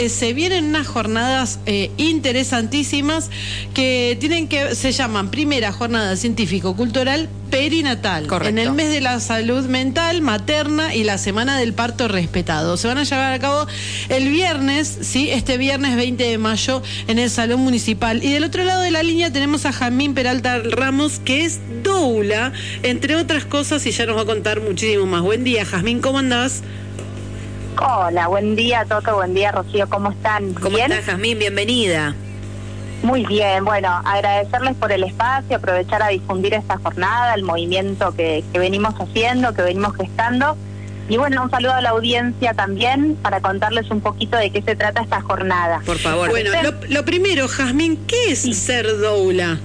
eh, se vienen unas jornadas eh, interesantísimas que tienen que se llaman primera jornada científico cultural perinatal en el mes de la salud mental materna y la semana del parto respetado. Se van a llevar a cabo el viernes, sí, este viernes 20 de mayo en el Salón Municipal. Y del otro lado de la línea tenemos a Jamín Peralta Ramos, que es doula, entre otras cosas, y ya nos va a contar muchísimo más. Buen día, Jazmín, ¿cómo andás? Hola, buen día, Toto, buen día, Rocío, ¿cómo están? ¿Cómo estás, Jazmín? Bienvenida. Muy bien, bueno, agradecerles por el espacio, aprovechar a difundir esta jornada, el movimiento que, venimos haciendo, que venimos gestando. Y bueno, un saludo a la audiencia también para contarles un poquito de qué se trata esta jornada. Por favor. Bueno, lo, primero, Jazmín, ¿qué es ser doula?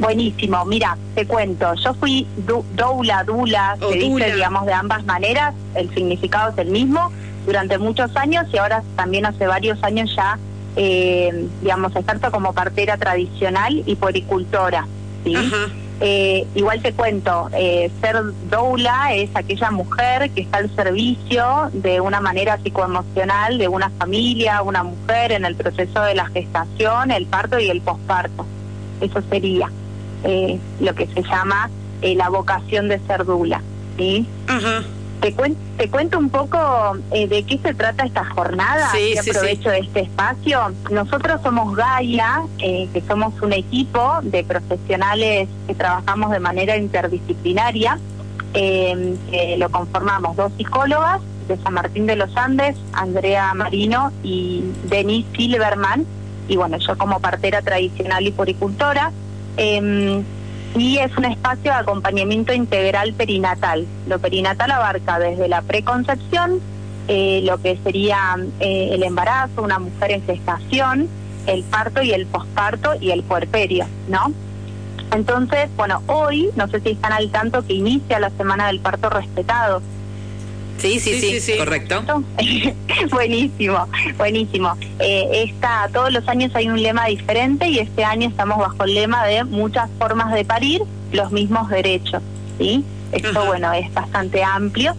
Buenísimo, mira, te cuento, yo fui doula, dula, se dice, digamos, de ambas maneras, el significado es el mismo, durante muchos años y ahora también hace varios años ya eh, digamos, experto como partera tradicional y poricultora. ¿sí? Eh, igual te cuento, eh, ser doula es aquella mujer que está al servicio de una manera psicoemocional de una familia, una mujer en el proceso de la gestación, el parto y el posparto. Eso sería eh, lo que se llama la vocación de ser doula. ¿sí? Ajá. Te, te cuento un poco eh, de qué se trata esta jornada sí, aprovecho este espacio. Nosotros somos Gaia, eh, que somos un equipo de profesionales que trabajamos de manera interdisciplinaria, eh, que lo conformamos dos psicólogas de San Martín de los Andes, Andrea Marino y Denise Silverman, y bueno, yo como partera tradicional y poricultora. Eh, y es un espacio de acompañamiento integral perinatal. Lo perinatal abarca desde la preconcepción, eh, lo que sería eh, el embarazo, una mujer en gestación, el parto y el posparto y el puerperio, ¿no? Entonces, bueno, hoy, no sé si están al tanto que inicia la semana del parto respetado. Sí, sí, sí, sí, correcto. buenísimo, buenísimo. Eh, esta, todos los años hay un lema diferente y este año estamos bajo el lema de muchas formas de parir, los mismos derechos. ¿sí? Esto, bueno, es bastante amplio.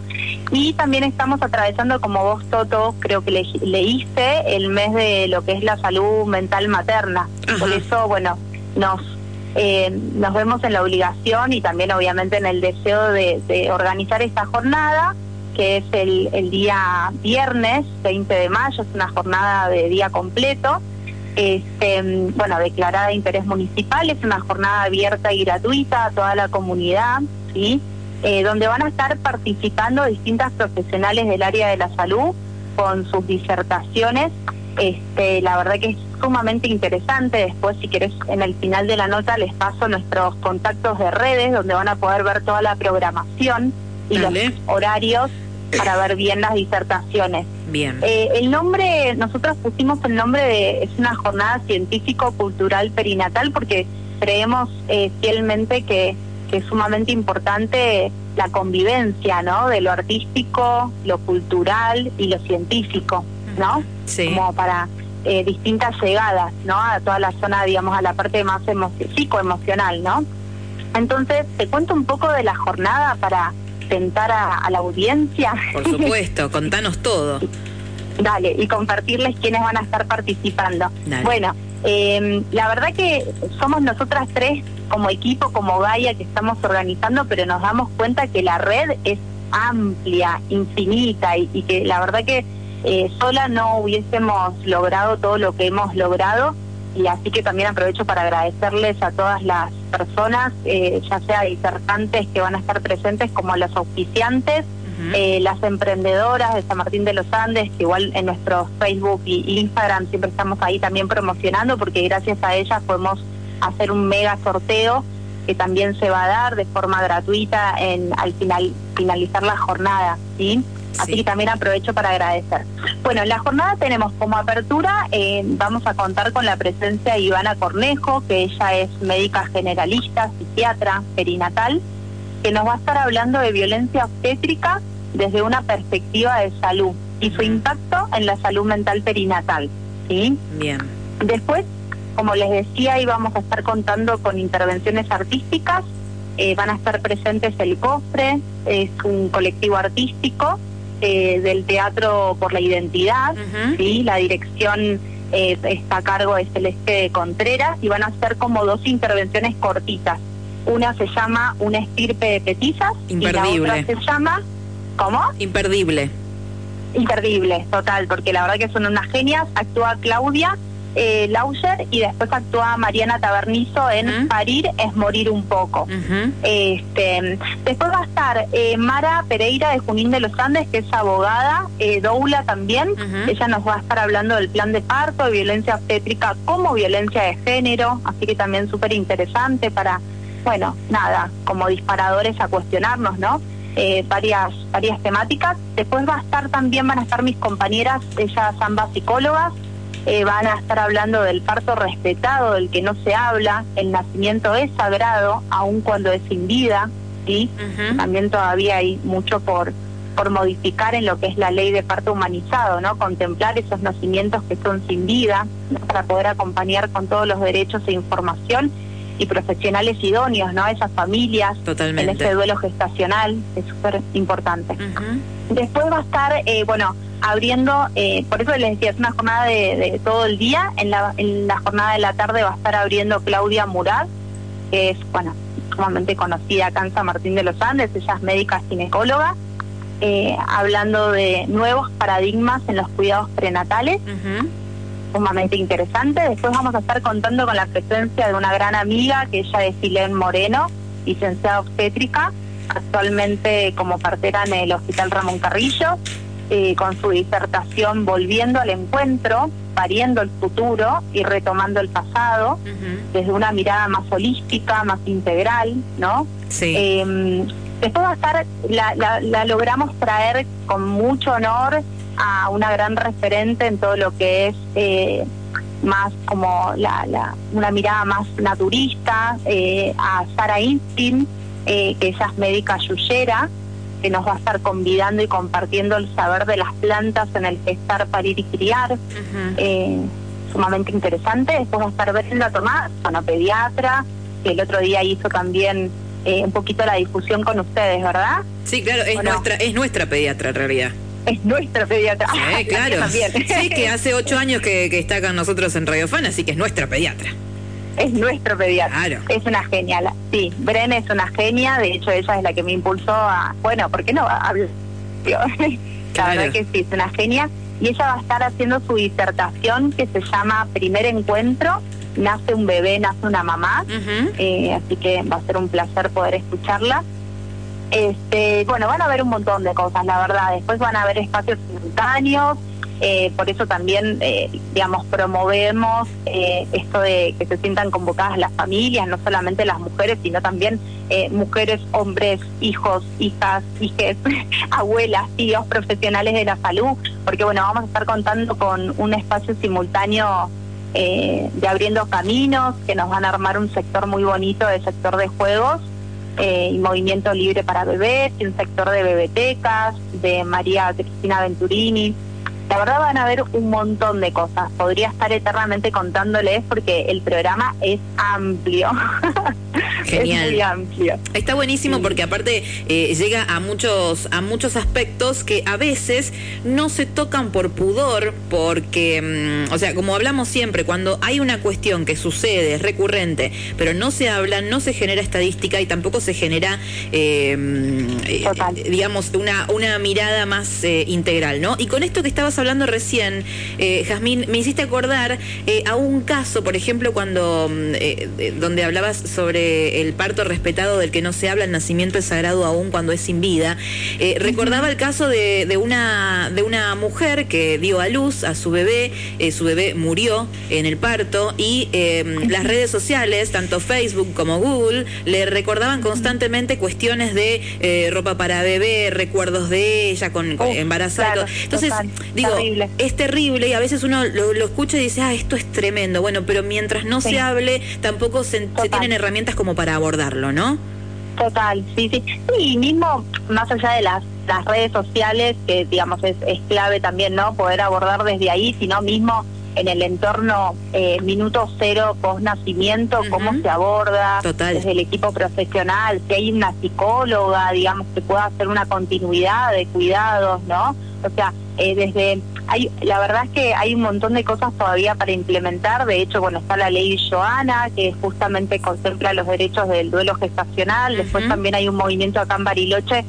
Y también estamos atravesando, como vos, Toto, creo que le, leíste, el mes de lo que es la salud mental materna. Por eso, bueno, nos eh, nos vemos en la obligación y también obviamente en el deseo de organizar esta jornada que es el, el día viernes 20 de mayo, es una jornada de día completo. Este, bueno, declarada de interés municipal, es una jornada abierta y gratuita a toda la comunidad, ¿sí? Eh, donde van a estar participando distintas profesionales del área de la salud con sus disertaciones. Este, la verdad que es sumamente interesante. Después, si querés, en el final de la nota les paso nuestros contactos de redes, donde van a poder ver toda la programación y los horarios para ver bien las disertaciones. Bien. Eh, el nombre, nosotros pusimos el nombre de, es una jornada científico-cultural perinatal porque creemos eh, fielmente que, es sumamente importante la convivencia, ¿no? De lo artístico, lo cultural y lo científico, ¿no? Sí. Como para eh, distintas llegadas, ¿no? A toda la zona, digamos, a la parte más psicoemocional, ¿no? Entonces, te cuento un poco de la jornada para presentar a, la audiencia. Por supuesto, contanos todo. Dale, y compartirles quiénes van a estar participando. Bueno, eh, la verdad que somos nosotras tres como equipo, como Gaia, que estamos organizando, pero nos damos cuenta que la red es amplia, infinita, y, y que la verdad que eh, sola no hubiésemos logrado todo lo que hemos logrado y así que también aprovecho para agradecerles a todas las personas, eh, ya sea disertantes que van a estar presentes como los auspiciantes, eh, las emprendedoras de San Martín de los Andes, que igual en nuestro Facebook y Instagram siempre estamos ahí también promocionando porque gracias a ellas podemos hacer un mega sorteo que también se va a dar de forma gratuita en al final finalizar la jornada, ¿sí? Así que también aprovecho para agradecer. Bueno, en la jornada tenemos como apertura, eh, vamos a contar con la presencia de Ivana Cornejo, que ella es médica generalista, psiquiatra, perinatal, que nos va a estar hablando de violencia obstétrica desde una perspectiva de salud y su impacto en la salud mental perinatal. ¿sí? Bien. Después, como les decía, íbamos a estar contando con intervenciones artísticas. Eh, van a estar presentes el Cofre, es un colectivo artístico eh, del Teatro por la Identidad, ¿sí? la dirección está a cargo de Celeste Contreras y van a ser como dos intervenciones cortitas. Una se llama Una estirpe de petizas Imperdible. y la otra se llama ¿Cómo? Imperdible. Imperdible, total, porque la verdad que son unas genias. Actúa Claudia eh, Lauser y después actúa Mariana Tabernizo en Parir es morir un poco. este, después va a estar eh, Mara Pereira de Junín de los Andes, que es abogada, eh, Doula también. Ella nos va a estar hablando del plan de parto, de violencia obstétrica como violencia de género, así que también súper interesante para, bueno, nada, como disparadores a cuestionarnos, ¿no? Eh, varias varias temáticas. Después va a estar también, van a estar mis compañeras, ellas ambas psicólogas, eh, van a estar hablando del parto respetado, del que no se habla, el nacimiento es sagrado, aun cuando es sin vida, ¿sí? También todavía hay mucho por por modificar en lo que es la ley de parto humanizado, ¿no? Contemplar esos nacimientos que son sin vida, para poder acompañar con todos los derechos e información y profesionales idóneos, ¿no? Esas familias en ese duelo gestacional es súper importante. Después va a estar, eh, bueno, abriendo, eh, por eso les decía, es una jornada de, todo el día. En la, en la jornada de la tarde va a estar abriendo Claudia Murat, que es, bueno, sumamente conocida acá en San Martín de los Andes, ella es médica ginecóloga, eh, hablando de nuevos paradigmas en los cuidados prenatales. sumamente interesante. Después vamos a estar contando con la presencia de una gran amiga, que ella es Silén Moreno, licenciada obstétrica, actualmente como partera en el Hospital Ramón Carrillo, eh, con su disertación Volviendo al Encuentro, pariendo el futuro y retomando el pasado, desde una mirada más holística, más integral, ¿no? Sí. Eh, después va a estar, la, la, logramos traer con mucho honor a una gran referente en todo lo que es eh, más como la, la, una mirada más naturista, eh, a Sara Instin, eh, que ella es médica yuyera, que nos va a estar convidando y compartiendo el saber de las plantas en el gestar, parir y criar. eh, sumamente interesante. Después va a estar Brenda Tomás, pediatra, que el otro día hizo también eh, un poquito la difusión con ustedes, ¿verdad? Sí, claro, es, nuestra, es nuestra pediatra en realidad es nuestra pediatra. Sí, claro. Sí, que hace ocho años que, que, está con nosotros en Radio Fan, así que es nuestra pediatra es nuestro pediatra. Es una genial. Sí, Bren es una genia, de hecho ella es la que me impulsó a, bueno, ¿por qué no hablar? La verdad que sí, es una genia. Y ella va a estar haciendo su disertación que se llama Primer Encuentro, nace un bebé, nace una mamá, eh, así que va a ser un placer poder escucharla. Este, bueno, van a haber un montón de cosas, la verdad. Después van a haber espacios simultáneos, eh, por eso también, eh, digamos, promovemos eh, esto de que se sientan convocadas las familias, no solamente las mujeres, sino también mujeres, hombres, hijos, hijas, hijes, abuelas, tíos, profesionales de la salud, porque bueno, vamos a estar contando con un espacio simultáneo de abriendo caminos, que nos van a armar un sector muy bonito del sector de juegos. y movimiento libre para bebés, y un sector de bebetecas, de María Cristina Venturini, la verdad van a ver un montón de cosas. Podría estar eternamente contándoles porque el programa es amplio. Genial. Está buenísimo porque aparte eh, llega a muchos a muchos aspectos que a veces no se tocan por pudor, porque, mm, o sea, como hablamos siempre, cuando hay una cuestión que sucede, es recurrente, pero no se habla, no se genera estadística y tampoco se genera, eh, mm, eh, digamos, una, una mirada más integral, ¿no? Y con esto que estabas hablando recién, Jazmín, me hiciste acordar a un caso, por ejemplo, cuando mm, donde hablabas sobre el parto respetado del que no se habla, el nacimiento es sagrado aún cuando es sin vida. Eh, recordaba el caso de, de, una, de una mujer que dio a luz a su bebé, eh, su bebé murió en el parto y em, las redes sociales, tanto Facebook como Google, le recordaban constantemente cuestiones de eh, ropa para bebé, recuerdos de ella con, embarazada. Entonces, digo, es terrible y a veces uno lo, escucha y dice, ah, esto es tremendo. Bueno, pero mientras no se hable, tampoco se, se tienen herramientas como para abordarlo, ¿no? Total, sí, sí. Y mismo, más allá de las, las redes sociales, que digamos es, es clave también, ¿no? Poder abordar desde ahí, sino mismo en el entorno eh, minuto cero post nacimiento, cómo se aborda desde el equipo profesional, si hay una psicóloga, digamos, que pueda hacer una continuidad de cuidados, ¿no? O sea, eh, desde hay, la verdad es que hay un montón de cosas todavía para implementar. De hecho, bueno, está la ley Joana, que justamente contempla los derechos del duelo gestacional. Después también hay un movimiento acá en Bariloche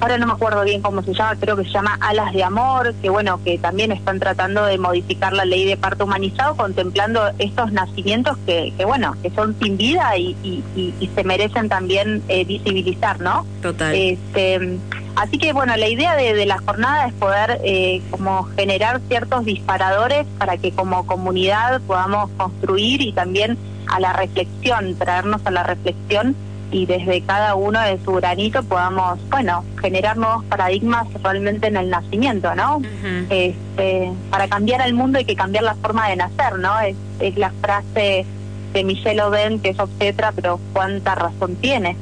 ahora no me acuerdo bien cómo se llama, creo que se llama Alas de Amor, que bueno, que también están tratando de modificar la ley de parto humanizado, contemplando estos nacimientos que, que bueno, que son sin vida y, y, se merecen también eh, visibilizar, ¿no? Total. Este, así que bueno, la idea de, de la jornada es poder eh, como generar ciertos disparadores para que como comunidad podamos construir y también a la reflexión, traernos a la reflexión y desde cada uno de su granito podamos, bueno, generar nuevos paradigmas realmente en el nacimiento, ¿no? este, para cambiar el mundo hay que cambiar la forma de nacer, ¿no? Es, es la frase de Michelle Oden, que es obstetra, pero cuánta razón tiene.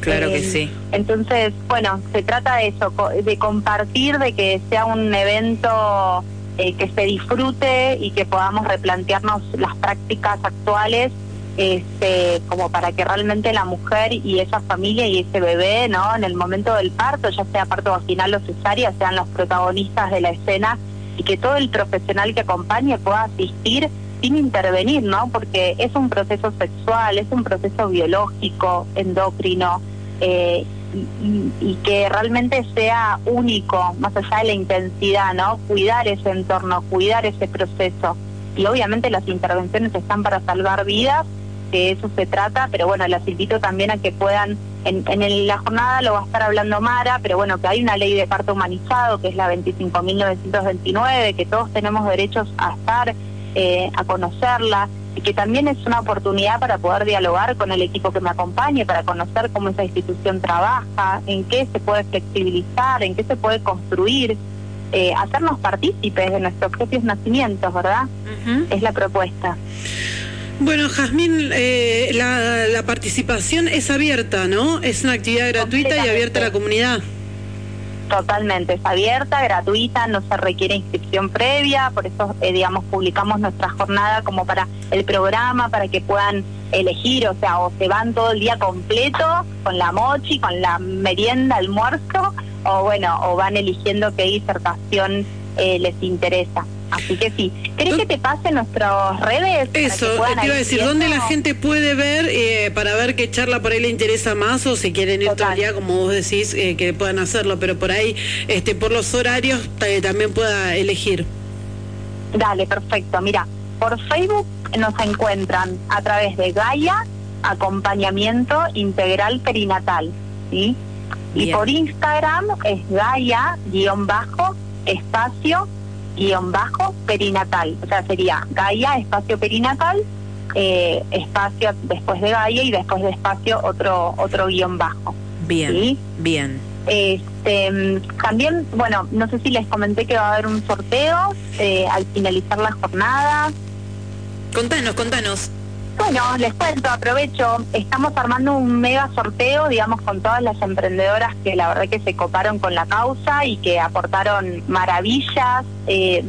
Claro que eh, sí. Entonces, bueno, se trata de eso, de compartir, de que sea un evento eh, que se disfrute y que podamos replantearnos las prácticas actuales este, como para que realmente la mujer y esa familia y ese bebé, ¿no? En el momento del parto, ya sea parto vaginal o cesárea, sean los protagonistas de la escena y que todo el profesional que acompañe pueda asistir sin intervenir, ¿no? Porque es un proceso sexual, es un proceso biológico, endocrino, eh, y, y, que realmente sea único, más allá de la intensidad, ¿no? Cuidar ese entorno, cuidar ese proceso. Y obviamente las intervenciones están para salvar vidas que eso se trata, pero bueno, las invito también a que puedan, en, en la jornada lo va a estar hablando Mara, pero bueno, que hay una ley de parto humanizado, que es la 25.929, que todos tenemos derechos a estar, eh, a conocerla, y que también es una oportunidad para poder dialogar con el equipo que me acompañe, para conocer cómo esa institución trabaja, en qué se puede flexibilizar, en qué se puede construir. Eh, hacernos partícipes de nuestros propios nacimientos, ¿verdad? Es la propuesta. Bueno, Jazmín, eh, la, participación es abierta, ¿no? Es una actividad gratuita y abierta a la comunidad. Totalmente, es abierta, gratuita, no se requiere inscripción previa, por eso, eh, digamos, publicamos nuestra jornada como para el programa, para que puedan elegir, o sea, o se van todo el día completo con la mochi, con la merienda, almuerzo, o bueno, o van eligiendo qué disertación eh, les interesa. Así que sí. ¿Crees que te pase nuestras redes? Eso, te iba a decir, ¿dónde la gente puede ver eh, para ver qué charla por ahí le interesa más o si quieren ir todo el día, como vos decís, eh, que puedan hacerlo, pero por ahí, este por los horarios, también pueda elegir? Dale, perfecto. Mira, por Facebook nos encuentran a través de Gaia Acompañamiento Integral Perinatal, ¿sí? Y por Instagram es Gaia-espacio guion bajo perinatal. O sea, sería Gaia, espacio perinatal, eh, espacio después de Gaia y después de espacio otro otro guion bajo. Bien, bien. Este, también, bueno, no sé si les comenté que va a haber un sorteo eh, al finalizar la jornada. Contanos, contanos. Bueno, les cuento, aprovecho, estamos armando un mega sorteo, digamos, con todas las emprendedoras que la verdad que se coparon con la causa y que aportaron maravillas, eh,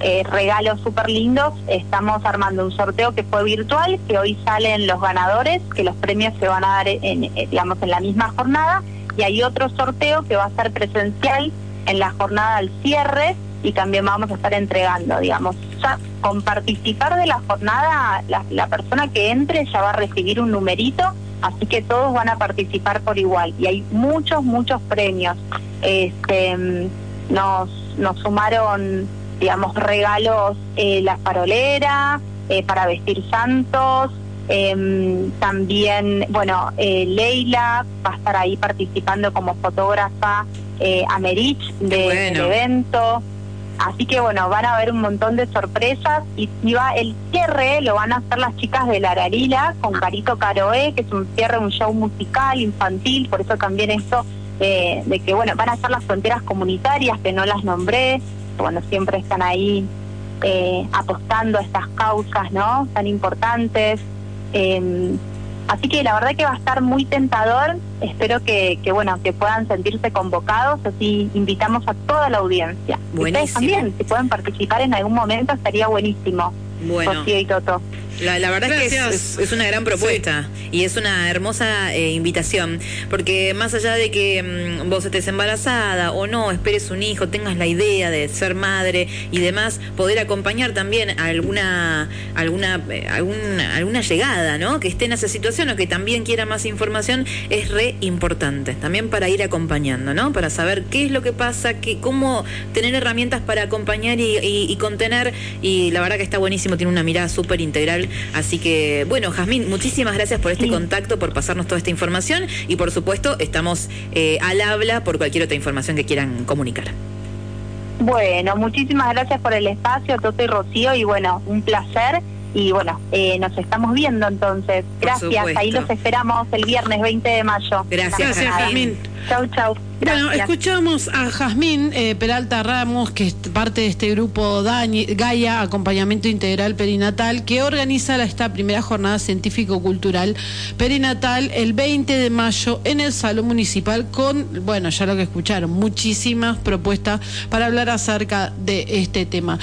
eh, regalos súper lindos. Estamos armando un sorteo que fue virtual, que hoy salen los ganadores, que los premios se van a dar, en, digamos, en la misma jornada, y hay otro sorteo que va a ser presencial en la jornada al cierre y también vamos a estar entregando, digamos, ya con participar de la jornada, la, persona que entre ya va a recibir un numerito, así que todos van a participar por igual y hay muchos, muchos premios. Este, nos, nos sumaron, digamos, regalos, eh, la farolera, eh, para vestir santos, em, también, bueno, eh, Leila va a estar ahí participando como fotógrafa eh, Americh del evento. Así que bueno, van a haber un montón de sorpresas y, va el cierre lo van a hacer las chicas de la Ararila con Carito Caroe, que es un cierre, un show musical, infantil, por eso también esto de que bueno, van a ser las fronteras comunitarias, que no las nombré, bueno, siempre están ahí eh, apostando a estas causas, ¿no? Tan importantes. Em, Así que la verdad que va a estar muy tentador. Espero que, que bueno que puedan sentirse convocados. Así invitamos a toda la audiencia. Ustedes también, si pueden participar en algún momento, estaría buenísimo. Bueno. y Toto. La, verdad es que es, una gran propuesta y es una hermosa eh, invitación, porque más allá de que mm, vos estés embarazada o no, esperes un hijo, tengas la idea de ser madre y demás, poder acompañar también a alguna, alguna, eh, alguna, alguna llegada, ¿no? Que esté en esa situación o que también quiera más información, es re importante, también para ir acompañando, ¿no? Para saber qué es lo que pasa, que, cómo tener herramientas para acompañar y, y contener, y la verdad que está buenísimo, tiene una mirada súper integral Así que, bueno, Jazmín, muchísimas gracias por este contacto, por pasarnos toda esta información y por supuesto estamos eh, al habla por cualquier otra información que quieran comunicar. Bueno, muchísimas gracias por el espacio, Toto y Rocío, y bueno, un placer. Y bueno, eh, nos estamos viendo entonces. Gracias, ahí los esperamos el viernes 20 de mayo. Gracias, Jazmín. Chau, chau. Bueno, escuchamos a Jazmín eh, Peralta Ramos, que es parte de este grupo Gaia, Acompañamiento Integral Perinatal, que organiza esta primera jornada científico-cultural perinatal el 20 de mayo en el Salón Municipal con, bueno, ya lo que escucharon, muchísimas propuestas para hablar acerca de este tema.